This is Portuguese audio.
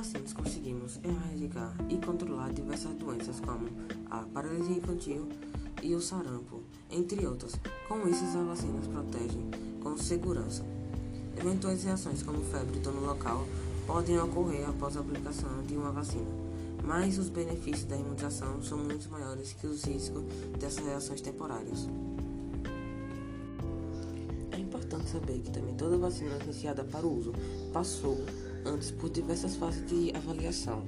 vacinas conseguimos erradicar e controlar diversas doenças como a paralisia infantil e o sarampo, entre outras. Com isso, as vacinas protegem com segurança. Eventuais reações como febre e no local podem ocorrer após a aplicação de uma vacina mas os benefícios da imunização são muito maiores que os riscos dessas reações temporárias. É importante saber que também toda vacina licenciada para uso passou antes por diversas fases de avaliação.